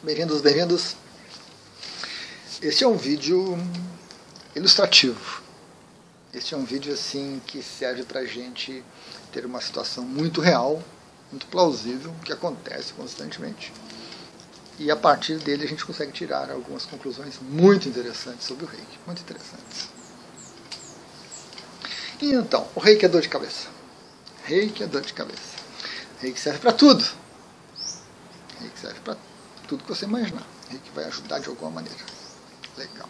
Bem-vindos, bem-vindos. Este é um vídeo ilustrativo. Este é um vídeo assim que serve para a gente ter uma situação muito real, muito plausível, que acontece constantemente. E a partir dele a gente consegue tirar algumas conclusões muito interessantes sobre o reiki. Muito interessantes. E então, o reiki é dor de cabeça. Reiki é dor de cabeça. Reiki serve para tudo. Reiki serve para tudo que você imaginar. Reiki vai ajudar de alguma maneira. Legal.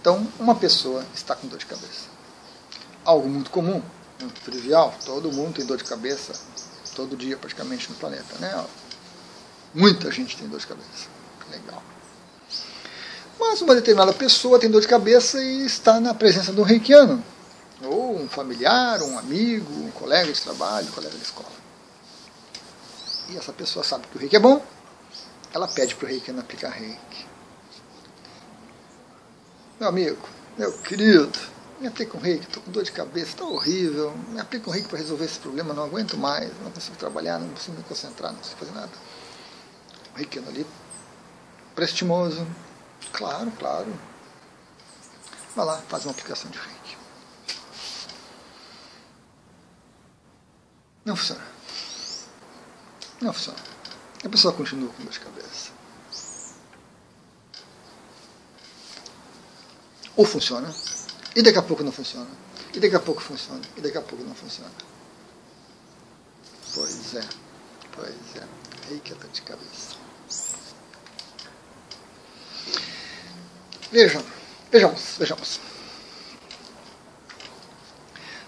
Então, uma pessoa está com dor de cabeça. Algo muito comum, muito trivial. Todo mundo tem dor de cabeça todo dia praticamente no planeta, né? Muita gente tem dor de cabeça. Legal. Mas uma determinada pessoa tem dor de cabeça e está na presença de um reikiano. Ou um familiar, um amigo, um colega de trabalho, um colega de escola. E essa pessoa sabe que o reiki é bom, ela pede para o reikiano aplicar reiki. Meu amigo, meu querido, me aplica um reiki, estou com dor de cabeça, está horrível, me aplica um reiki para resolver esse problema, não aguento mais, não consigo trabalhar, não consigo me concentrar, não consigo fazer nada. O reikiano ali, prestimoso, claro, claro. Vai lá, faz uma aplicação de reiki. Não funciona. Não funciona. A pessoa continua com dor de cabeça. Ou funciona, e daqui a pouco não funciona. E daqui a pouco funciona. E daqui a pouco não funciona. Pois é. Pois é. Aí que é dor de cabeça. Vejam. Vejamos. Vejamos.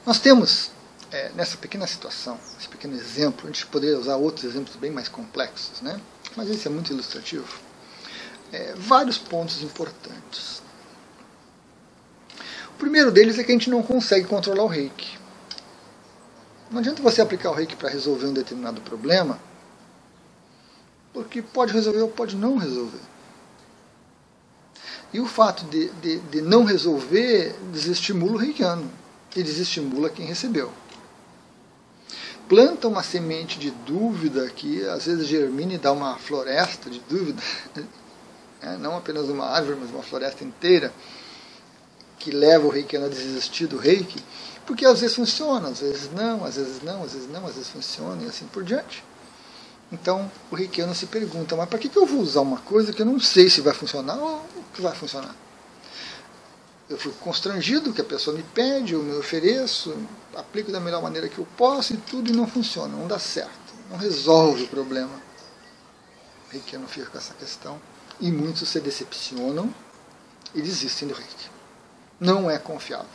Nós temos, é, nessa pequena situação, esse pequeno exemplo, a gente poderia usar outros exemplos bem mais complexos, né? mas esse é muito ilustrativo, é, vários pontos importantes. O primeiro deles é que a gente não consegue controlar o reiki. Não adianta você aplicar o reiki para resolver um determinado problema, porque pode resolver ou pode não resolver. E o fato de, de, de não resolver desestimula o reikiano e desestimula quem recebeu. Planta uma semente de dúvida que às vezes germina e dá uma floresta de dúvida, é, não apenas uma árvore, mas uma floresta inteira que leva o reikiano a desistir do reiki, porque às vezes funciona, às vezes não, às vezes não, às vezes não, às vezes funciona e assim por diante. Então o reikiano se pergunta, mas para que, que eu vou usar uma coisa que eu não sei se vai funcionar ou que vai funcionar? Eu fico constrangido que a pessoa me pede, eu me ofereço, aplico da melhor maneira que eu posso e tudo e não funciona, não dá certo, não resolve o problema. Reikiano fica com essa questão e muitos se decepcionam e desistem do reiki não é confiável,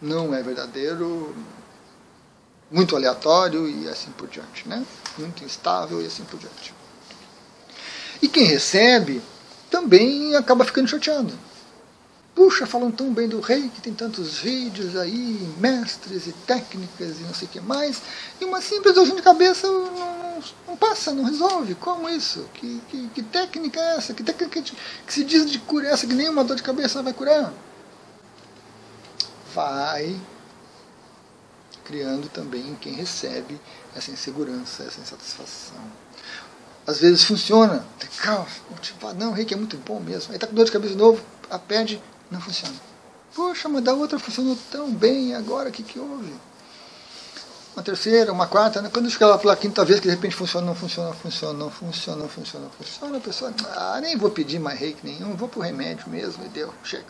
não é verdadeiro, muito aleatório e assim por diante, né? Muito instável e assim por diante. E quem recebe também acaba ficando chateado. Puxa, falam tão bem do rei, que tem tantos vídeos aí, mestres e técnicas e não sei o que mais, e uma simples dor de cabeça não, não, passa, não resolve. Como isso? Que, que, que técnica é essa? Que técnica que, que se diz de cura essa que nenhuma dor de cabeça vai curar? vai criando também em quem recebe essa insegurança, essa insatisfação. Às vezes funciona, legal, motivado, não, o reiki é muito bom mesmo. Aí está com dor de cabeça de novo, a pede, não funciona. Poxa, mas da outra funcionou tão bem, agora o que, que houve? Uma terceira, uma quarta, né? quando chega lá pela quinta vez que de repente funciona, não funciona, funciona, não funciona, não funciona, não funciona, a pessoa, ah, nem vou pedir mais reiki nenhum, vou pro remédio mesmo e deu, chega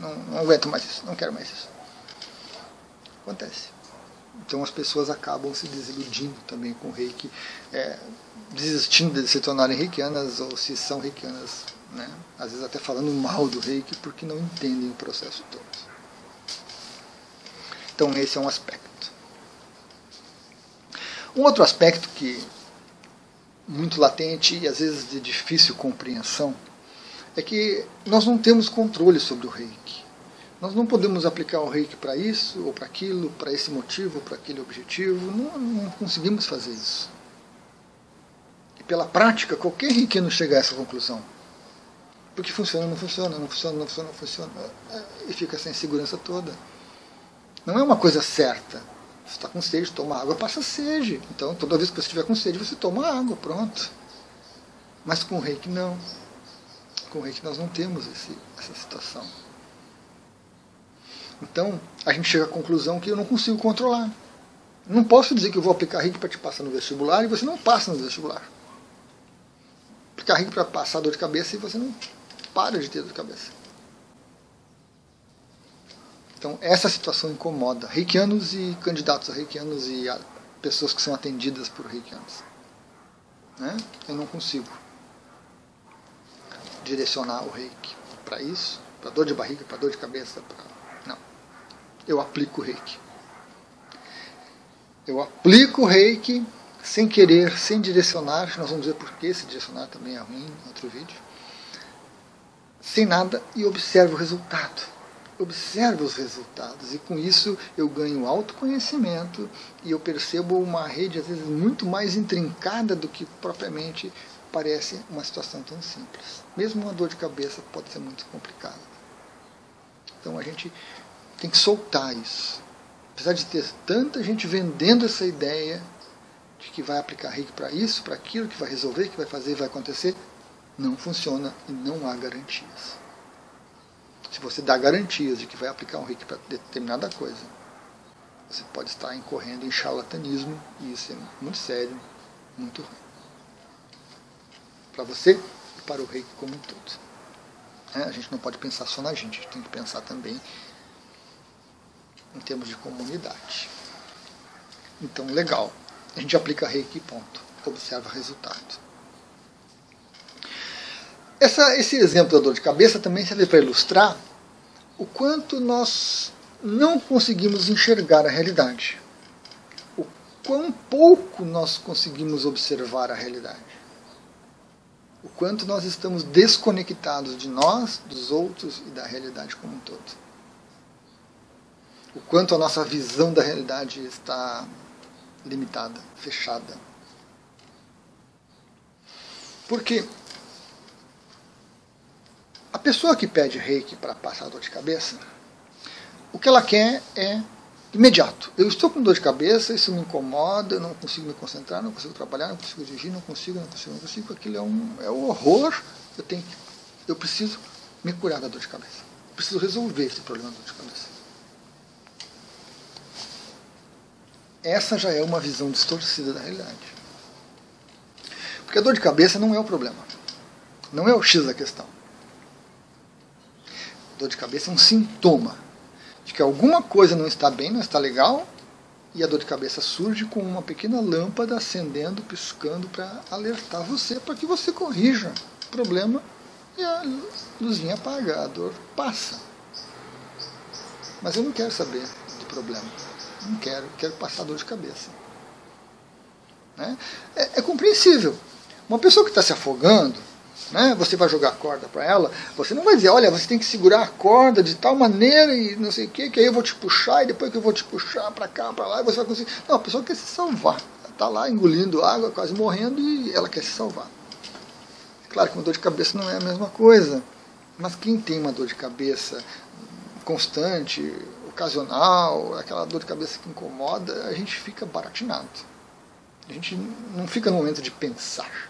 não, não aguento mais isso, não quero mais isso. Acontece. Então as pessoas acabam se desiludindo também com o reiki, é, desistindo de se tornarem reikianas ou se são reikianas, né? às vezes até falando mal do reiki porque não entendem o processo todo. Então esse é um aspecto. Um outro aspecto que muito latente e às vezes de difícil compreensão é que nós não temos controle sobre o reiki. Nós não podemos aplicar o reiki para isso ou para aquilo, para esse motivo, ou para aquele objetivo. Não, não, conseguimos fazer isso. E pela prática, qualquer reikiano chega a essa conclusão. Porque funciona, não funciona, não funciona, não funciona, não funciona. E fica essa insegurança toda. Não é uma coisa certa. Você está com sede, toma água, passa sede. Então, toda vez que você estiver com sede, você toma água, pronto. Mas com o reiki não. Com o reiki nós não temos esse, essa situação. Então, a gente chega à conclusão que eu não consigo controlar. Não posso dizer que eu vou aplicar reiki para te passar no vestibular e você não passa no vestibular. Aplicar reiki para passar dor de cabeça e você não para de ter dor de cabeça. Então, essa situação incomoda reikianos e candidatos a reikianos e a pessoas que são atendidas por reikianos. Né? Eu não consigo direcionar o reiki para isso, para dor de barriga, para dor de cabeça, para eu aplico o reiki. Eu aplico o reiki sem querer, sem direcionar, nós vamos ver por que esse direcionar também é ruim em outro vídeo, sem nada e observo o resultado. Observo os resultados e com isso eu ganho autoconhecimento e eu percebo uma rede às vezes muito mais intrincada do que propriamente parece uma situação tão simples. Mesmo uma dor de cabeça pode ser muito complicada. Então a gente tem que soltar isso. Apesar de ter tanta gente vendendo essa ideia de que vai aplicar reiki para isso, para aquilo, que vai resolver, que vai fazer, vai acontecer, não funciona e não há garantias. Se você dá garantias de que vai aplicar um reiki para determinada coisa, você pode estar incorrendo em charlatanismo e isso é muito sério, muito ruim. Para você e para o reiki como um todo. É, a gente não pode pensar só na gente, a gente tem que pensar também em termos de comunidade. Então, legal. A gente aplica reiki ponto. Observa resultado. Essa, esse exemplo da dor de cabeça também serve para ilustrar o quanto nós não conseguimos enxergar a realidade. O quão pouco nós conseguimos observar a realidade. O quanto nós estamos desconectados de nós, dos outros e da realidade como um todo o quanto a nossa visão da realidade está limitada, fechada. Porque a pessoa que pede reiki para passar dor de cabeça, o que ela quer é imediato. Eu estou com dor de cabeça, isso me incomoda, eu não consigo me concentrar, não consigo trabalhar, não consigo dirigir, não consigo, não consigo, não consigo. Aquilo é um, é um horror. Eu, tenho, eu preciso me curar da dor de cabeça. Eu preciso resolver esse problema da dor de cabeça. essa já é uma visão distorcida da realidade. Porque a dor de cabeça não é o problema. Não é o X da questão. Dor de cabeça é um sintoma de que alguma coisa não está bem, não está legal, e a dor de cabeça surge com uma pequena lâmpada acendendo, piscando para alertar você para que você corrija o problema e a luzinha apaga, a dor passa. Mas eu não quero saber do problema. Não quero, quero passar dor de cabeça. Né? É, é compreensível. Uma pessoa que está se afogando, né, você vai jogar a corda para ela, você não vai dizer, olha, você tem que segurar a corda de tal maneira e não sei o que, que aí eu vou te puxar e depois que eu vou te puxar para cá, para lá, e você vai conseguir. Não, a pessoa quer se salvar. Está lá engolindo água, quase morrendo e ela quer se salvar. Claro que uma dor de cabeça não é a mesma coisa, mas quem tem uma dor de cabeça constante, ocasional, aquela dor de cabeça que incomoda, a gente fica baratinado. A gente não fica no momento de pensar.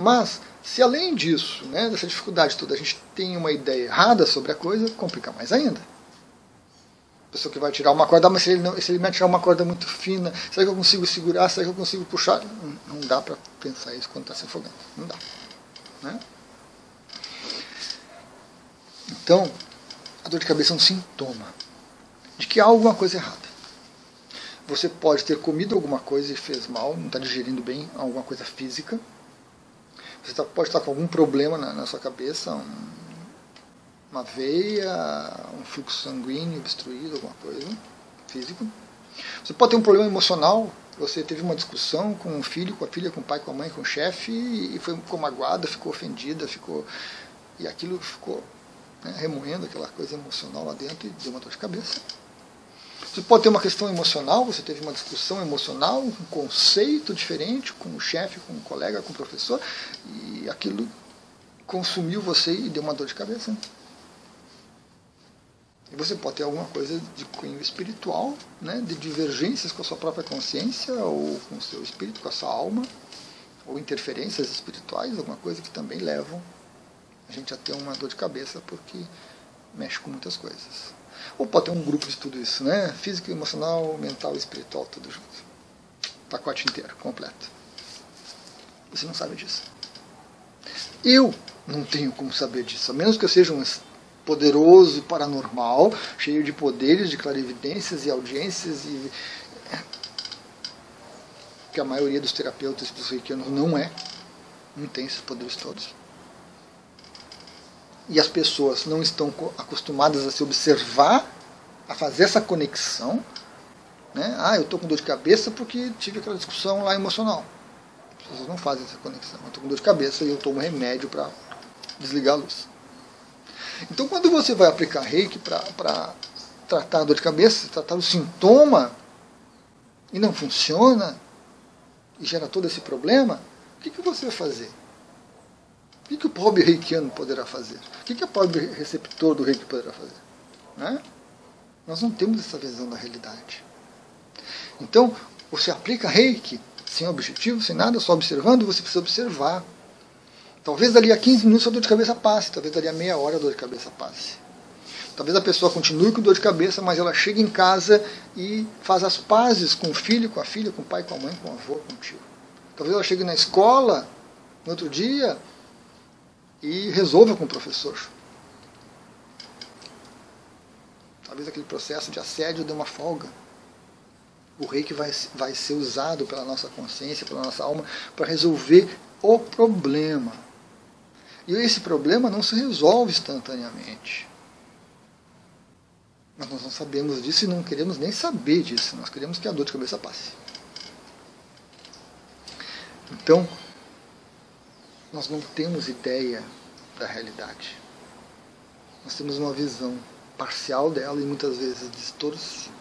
Mas, se além disso, né, dessa dificuldade toda, a gente tem uma ideia errada sobre a coisa, complica mais ainda. A pessoa que vai tirar uma corda, mas se ele, não, se ele me tirar uma corda muito fina, será que eu consigo segurar? Será que eu consigo puxar? Não, não dá para pensar isso quando está se afogando. Não dá. Né? Então, a dor de cabeça é um sintoma de que há alguma coisa errada. Você pode ter comido alguma coisa e fez mal, não está digerindo bem alguma coisa física. Você tá, pode estar com algum problema na, na sua cabeça, um, uma veia, um fluxo sanguíneo obstruído, alguma coisa físico. Você pode ter um problema emocional. Você teve uma discussão com o filho, com a filha, com o pai, com a mãe, com o chefe e foi, ficou magoada, ficou ofendida, ficou e aquilo ficou né, remoendo aquela coisa emocional lá dentro e deu uma dor de cabeça. Você pode ter uma questão emocional, você teve uma discussão emocional, um conceito diferente com o chefe, com o colega, com o professor, e aquilo consumiu você e deu uma dor de cabeça. E você pode ter alguma coisa de cunho espiritual, né, de divergências com a sua própria consciência, ou com o seu espírito, com a sua alma, ou interferências espirituais, alguma coisa que também levam a gente a ter uma dor de cabeça porque mexe com muitas coisas. Ou pode ter um grupo de tudo isso, né? Físico, emocional, mental espiritual, tudo junto. Pacote inteiro, completo. Você não sabe disso. Eu não tenho como saber disso, a menos que eu seja um poderoso paranormal, cheio de poderes, de clarividências e audiências e que a maioria dos terapeutas reikianos não é, não tem esses poderes todos. E as pessoas não estão acostumadas a se observar, a fazer essa conexão. Né? Ah, eu estou com dor de cabeça porque tive aquela discussão lá emocional. As pessoas não fazem essa conexão. Eu estou com dor de cabeça e eu tomo remédio para desligar a luz. Então, quando você vai aplicar reiki para tratar a dor de cabeça, tratar o sintoma, e não funciona, e gera todo esse problema, o que, que você vai fazer? O que, o pobre reikiano poderá fazer? O que, que o pobre receptor do reiki poderá fazer? Né? Nós não temos essa visão da realidade. Então, você aplica reiki sem objetivo, sem nada, só observando, você precisa observar. Talvez dali a 15 minutos a dor de cabeça passe, talvez dali a meia hora a dor de cabeça passe. Talvez a pessoa continue com dor de cabeça, mas ela chega em casa e faz as pazes com o filho, com a filha, com o pai, com a mãe, com o avô, com o tio. Talvez ela chegue na escola no outro dia e resolva com o professor. Talvez aquele processo de assédio dê uma folga. O reiki vai, vai ser usado pela nossa consciência, pela nossa alma, para resolver o problema. E esse problema não se resolve instantaneamente. Mas nós não sabemos disso e não queremos nem saber disso. Nós queremos que a dor de cabeça passe. Então, nós não temos ideia da realidade. Nós temos uma visão parcial dela e muitas vezes distorcida.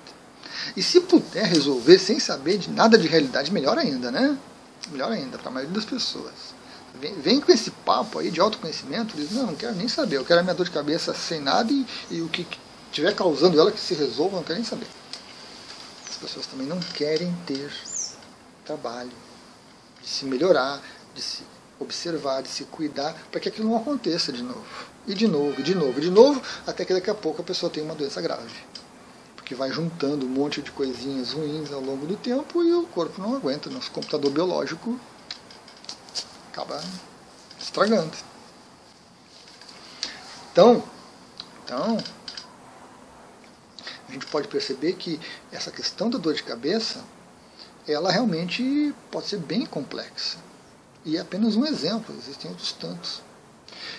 E se puder resolver sem saber de nada de realidade, melhor ainda, né? Melhor ainda, para a maioria das pessoas. Vem, vem, com esse papo aí de autoconhecimento, diz, não, não quero nem saber, eu quero a minha dor de cabeça sem nada e, e o que estiver causando ela que se resolva, não querem saber. As pessoas também não querem ter trabalho de se melhorar, de se observar, de se cuidar, para que aquilo não aconteça de novo. E de novo, e de novo, e de novo, até que daqui a pouco a pessoa tem uma doença grave. Porque vai juntando um monte de coisinhas ruins ao longo do tempo e o corpo não aguenta. Nosso computador biológico acaba estragando. Então, então a gente pode perceber que essa questão da dor de cabeça, ela realmente pode ser bem complexa. E é apenas um exemplo, existem outros tantos.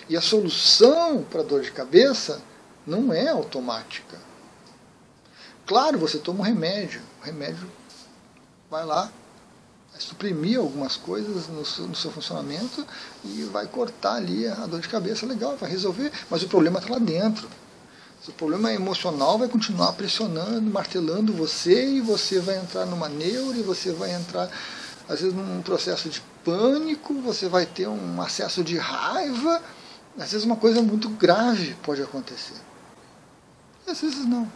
E a solução para a dor de cabeça não é automática. Claro, você toma um remédio, o remédio vai lá, vai suprimir algumas coisas no seu, no seu funcionamento e vai cortar ali a dor de cabeça, legal, vai resolver, mas o problema está lá dentro. O problema emocional vai continuar pressionando, martelando você e você vai entrar numa neura e você vai entrar, às vezes, num processo de pânico, você vai ter um acesso de raiva. Às vezes, uma coisa muito grave pode acontecer. E às vezes, não.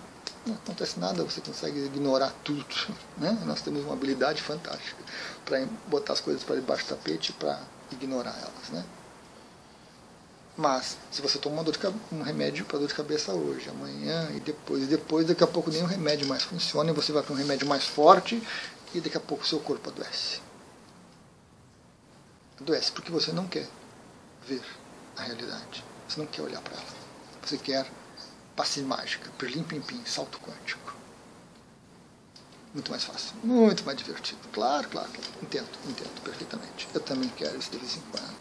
Não acontece nada, você consegue ignorar tudo. Né? Nós temos uma habilidade fantástica para botar as coisas para debaixo do tapete para ignorar elas. Né? Mas, se você toma um remédio para dor de cabeça hoje, amanhã e depois, e depois, daqui a pouco nenhum remédio mais funciona, e você vai para um remédio mais forte, e daqui a pouco seu corpo adoece. Adoece porque você não quer ver a realidade. Você não quer olhar para ela. Você quer passe mágica, perlim pim pim, salto quântico. Muito mais fácil, muito mais divertido. Claro, claro. Entendo, entendo perfeitamente. Eu também quero isso de vez em quando.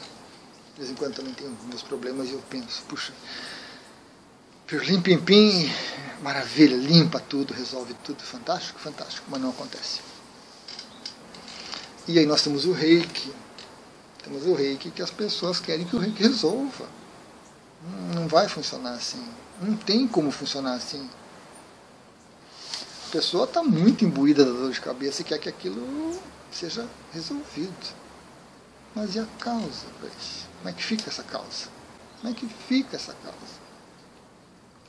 De vez em quando também tenho meus problemas e eu penso, puxa, Pirlim Pim Pim, maravilha, limpa tudo, resolve tudo, fantástico, fantástico, mas não acontece. E aí nós temos o reiki. Temos o reiki que as pessoas querem que o reiki resolva. Não vai funcionar assim. Não tem como funcionar assim. A pessoa está muito imbuída da dor de cabeça e quer que aquilo seja resolvido. Mas e a causa para? Como é que fica essa causa? Como é que fica essa causa?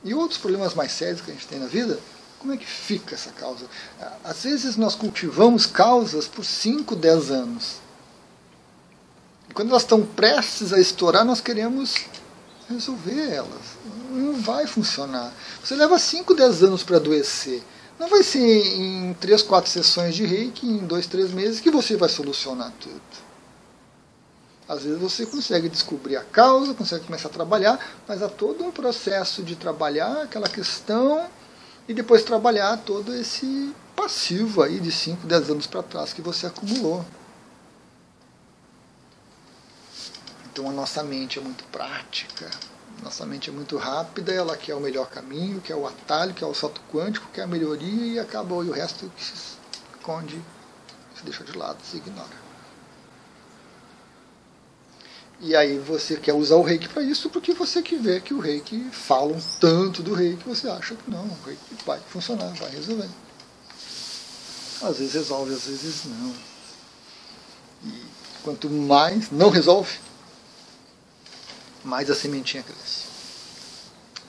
E outros problemas mais sérios que a gente tem na vida, como é que fica essa causa? Às vezes nós cultivamos causas por 5, 10 anos. Quando elas estão prestes a estourar, nós queremos resolver elas. Não vai funcionar. Você leva 5, 10 anos para adoecer. Não vai ser em 3, 4 sessões de reiki, em 2, 3 meses, que você vai solucionar tudo. Às vezes você consegue descobrir a causa, consegue começar a trabalhar, mas há todo um processo de trabalhar aquela questão e depois trabalhar todo esse passivo aí de 5, 10 anos para trás que você acumulou. Então a nossa mente é muito prática, nossa mente é muito rápida, ela quer o melhor caminho, quer o atalho, quer o salto quântico, quer a melhoria e acabou. E o resto se esconde, se deixa de lado, se ignora. E aí você quer usar o reiki para isso porque você que vê que o reiki falam tanto do reiki que você acha que não, o reiki vai funcionar, vai resolver. Às vezes resolve, às vezes não. E quanto mais não resolve, mais a sementinha cresce.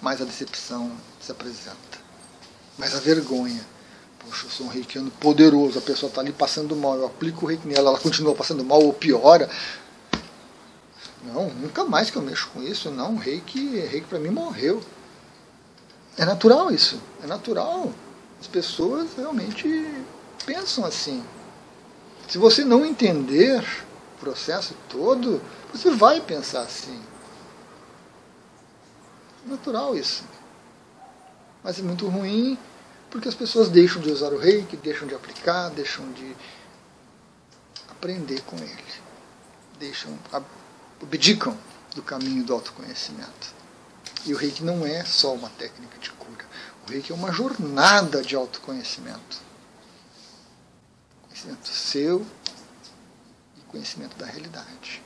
Mais a decepção se apresenta. Mais a vergonha. Poxa, eu sou um reikiano poderoso, a pessoa está ali passando mal, eu aplico o reiki nela, ela continua passando mal ou piora não, nunca mais que eu mexo com isso. Não, reiki, reiki para mim morreu. É natural isso. É natural. As pessoas realmente pensam assim. Se você não entender o processo todo, você vai pensar assim. Natural isso. Mas é muito ruim porque as pessoas deixam de usar o reiki, deixam de aplicar, deixam de aprender com ele. Deixam abdicam do caminho do autoconhecimento. E o reiki não é só uma técnica de cura. O reiki é uma jornada de autoconhecimento. Conhecimento seu e conhecimento da realidade.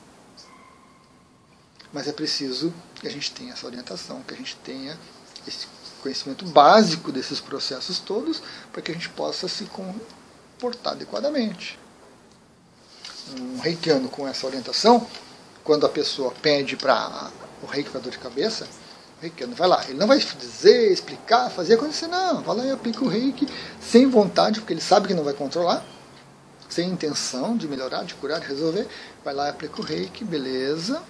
Mas é preciso que a gente tenha essa orientação, que a gente tenha esse conhecimento básico desses processos todos, para que a gente possa se comportar adequadamente. Um reikiano com essa orientação quando a pessoa pede para o reiki para dor de cabeça, o reiki vai lá, ele não vai dizer, explicar, fazer acontecer, não, vai lá e aplica o reiki sem vontade, porque ele sabe que não vai controlar, sem intenção de melhorar, de curar, de resolver, vai lá e aplica o reiki, beleza,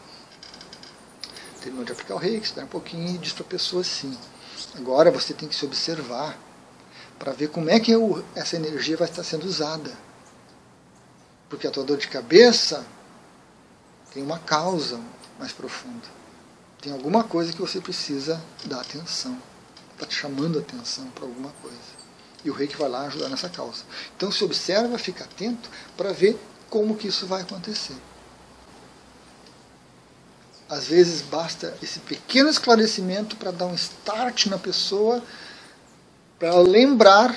terminou de aplicar o reiki, espera um pouquinho e diz para a pessoa assim, agora você tem que se observar para ver como é que essa energia vai estar sendo usada. Porque a tua dor de cabeça tem uma causa mais profunda. Tem alguma coisa que você precisa dar atenção. Está te chamando a atenção para alguma coisa. E o reiki vai lá ajudar nessa causa. Então se observa, fica atento para ver como que isso vai acontecer. Às vezes basta esse pequeno esclarecimento para dar um start na pessoa, para lembrar,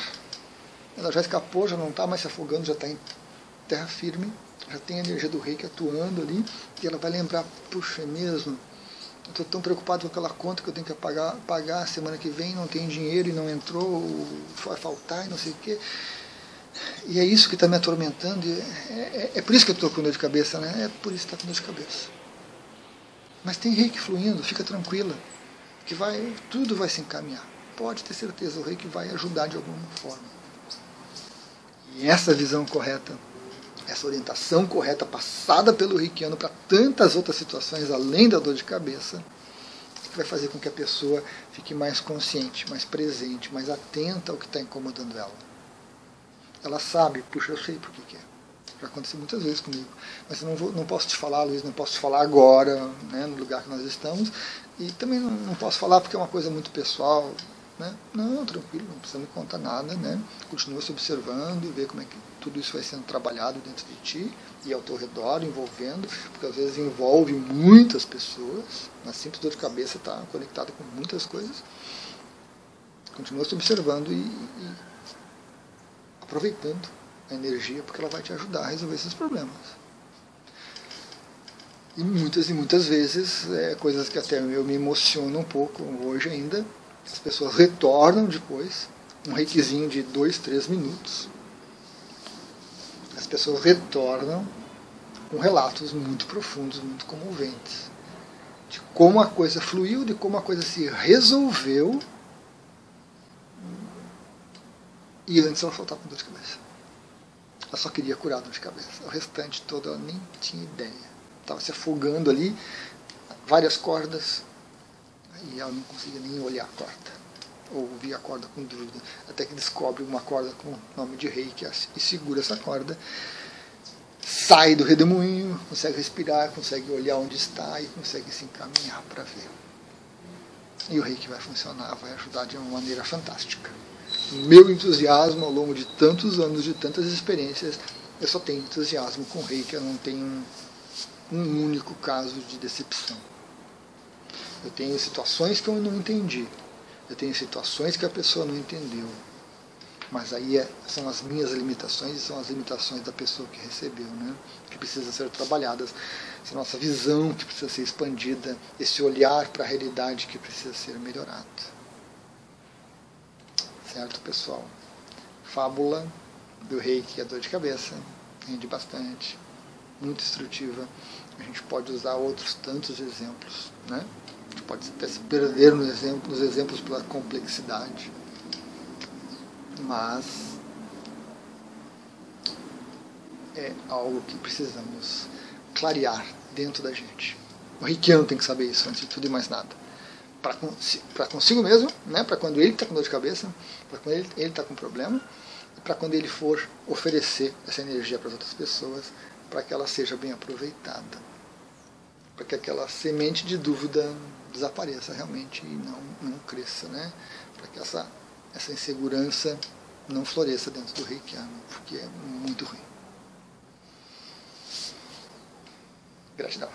ela já escapou, já não está mais se afogando, já está em terra firme, já tem a energia do reiki atuando ali, e ela vai lembrar, puxa, é mesmo, eu estou tão preocupado com aquela conta que eu tenho que pagar, pagar semana que vem, não tem dinheiro e não entrou, vai faltar e não sei o quê. E é isso que está me atormentando. É, é, é, por isso que eu estou com dor de cabeça, né? É por isso que está com dor de cabeça. Mas tem reiki fluindo, fica tranquila, que vai, tudo vai se encaminhar. Pode ter certeza, o reiki vai ajudar de alguma forma. E essa visão correta essa orientação correta passada pelo reikiano para tantas outras situações além da dor de cabeça, vai fazer com que a pessoa fique mais consciente, mais presente, mais atenta ao que está incomodando ela. Ela sabe, puxa, eu sei por que é. Já aconteceu muitas vezes comigo. Mas eu não, vou, não posso te falar, Luiz, não posso te falar agora, né, no lugar que nós estamos. E também não, não posso falar porque é uma coisa muito pessoal, né? Não, tranquilo, não precisa me contar nada, né? Continua se observando e vê como é que tudo isso vai sendo trabalhado dentro de ti e ao teu redor, envolvendo, porque às vezes envolve muitas pessoas, na simples dor de cabeça está conectada com muitas coisas. Continua se observando e, e aproveitando a energia, porque ela vai te ajudar a resolver esses problemas. E muitas e muitas vezes, é, coisas que até eu me emociono um pouco hoje ainda, as pessoas retornam depois, um reikizinho de dois, três minutos. As pessoas retornam com relatos muito profundos, muito comoventes. De como a coisa fluiu, de como a coisa se resolveu. E antes ela só com dor de cabeça. Ela só queria curar dor de cabeça. O restante todo ela nem tinha ideia. estava se afogando ali, várias cordas, e ela não conseguia nem olhar a corda, ou ouvir a corda com dúvida, até que descobre uma corda com o nome de reiki e segura essa corda, sai do redemoinho, consegue respirar, consegue olhar onde está e consegue se encaminhar para ver. E o reiki vai funcionar, vai ajudar de uma maneira fantástica. Meu entusiasmo ao longo de tantos anos, de tantas experiências, eu só tenho entusiasmo com reiki, eu não tenho um único caso de decepção. Eu tenho situações que eu não entendi. Eu tenho situações que a pessoa não entendeu. Mas aí é, são as minhas limitações e são as limitações da pessoa que recebeu, né? que precisam ser trabalhadas. Essa nossa visão que precisa ser expandida, esse olhar para a realidade que precisa ser melhorado. Certo, pessoal? Fábula do reiki, a dor de cabeça, rende bastante, muito instrutiva. A gente pode usar outros tantos exemplos, né? A gente pode até se perder nos exemplos, nos exemplos pela complexidade mas é algo que precisamos clarear dentro da gente. O reikiano tem que saber isso antes de tudo e mais nada. Para consigo mesmo, né? para quando ele está com dor de cabeça, para quando ele está com problema, e para quando ele for oferecer essa energia para as outras pessoas, para que ela seja bem aproveitada. Para que aquela semente de dúvida desapareça realmente e não, não cresça. Né? Para que essa essa insegurança não floresça dentro do reikiano, porque é muito ruim. Gratidão.